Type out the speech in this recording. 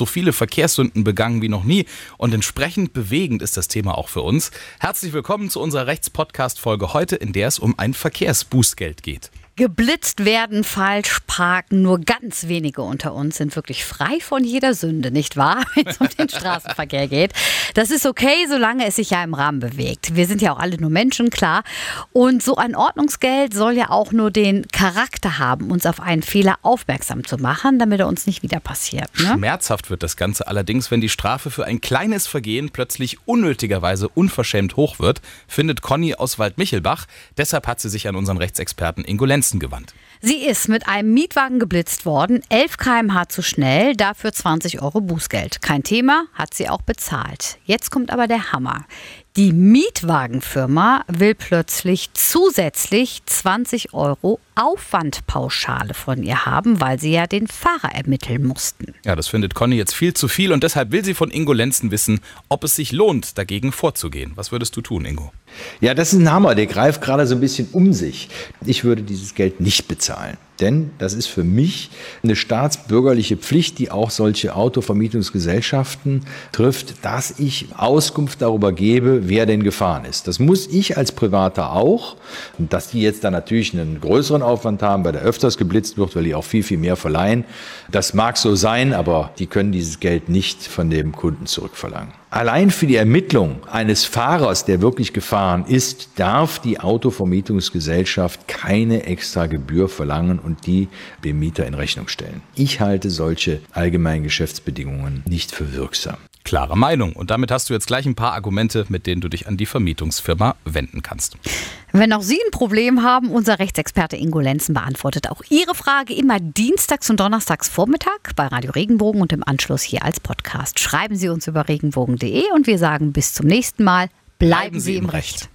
so viele Verkehrssünden begangen wie noch nie und entsprechend bewegend ist das Thema auch für uns. Herzlich willkommen zu unserer Rechtspodcast-Folge heute, in der es um ein Verkehrsbußgeld geht. Geblitzt werden, falsch parken. Nur ganz wenige unter uns sind wirklich frei von jeder Sünde, nicht wahr? Wenn es um den Straßenverkehr geht. Das ist okay, solange es sich ja im Rahmen bewegt. Wir sind ja auch alle nur Menschen, klar. Und so ein Ordnungsgeld soll ja auch nur den Charakter haben, uns auf einen Fehler aufmerksam zu machen, damit er uns nicht wieder passiert. Ne? Schmerzhaft wird das Ganze allerdings, wenn die Strafe für ein kleines Vergehen plötzlich unnötigerweise unverschämt hoch wird, findet Conny aus Waldmichelbach. Deshalb hat sie sich an unseren Rechtsexperten Ingo Lenz Grenzen gewandt. Sie ist mit einem Mietwagen geblitzt worden, 11 km/h zu schnell, dafür 20 Euro Bußgeld. Kein Thema, hat sie auch bezahlt. Jetzt kommt aber der Hammer. Die Mietwagenfirma will plötzlich zusätzlich 20 Euro Aufwandpauschale von ihr haben, weil sie ja den Fahrer ermitteln mussten. Ja, das findet Conny jetzt viel zu viel und deshalb will sie von Ingo Lenzen wissen, ob es sich lohnt, dagegen vorzugehen. Was würdest du tun, Ingo? Ja, das ist ein Hammer. Der greift gerade so ein bisschen um sich. Ich würde dieses Geld nicht bezahlen. Denn das ist für mich eine staatsbürgerliche Pflicht, die auch solche Autovermietungsgesellschaften trifft, dass ich Auskunft darüber gebe, wer denn gefahren ist. Das muss ich als Privater auch. Und dass die jetzt da natürlich einen größeren Aufwand haben, weil der öfters geblitzt wird, weil die auch viel, viel mehr verleihen. Das mag so sein, aber die können dieses Geld nicht von dem Kunden zurückverlangen. Allein für die Ermittlung eines Fahrers, der wirklich gefahren ist, darf die Autovermietungsgesellschaft keine extra Gebühr verlangen und die dem Mieter in Rechnung stellen. Ich halte solche allgemeinen Geschäftsbedingungen nicht für wirksam. Klare Meinung. Und damit hast du jetzt gleich ein paar Argumente, mit denen du dich an die Vermietungsfirma wenden kannst. Wenn auch Sie ein Problem haben, unser Rechtsexperte Ingo Lenzen beantwortet auch Ihre Frage immer dienstags und donnerstags Vormittag bei Radio Regenbogen und im Anschluss hier als Podcast. Schreiben Sie uns über regenbogen.de und wir sagen bis zum nächsten Mal. Bleiben, Bleiben Sie im Recht. Recht.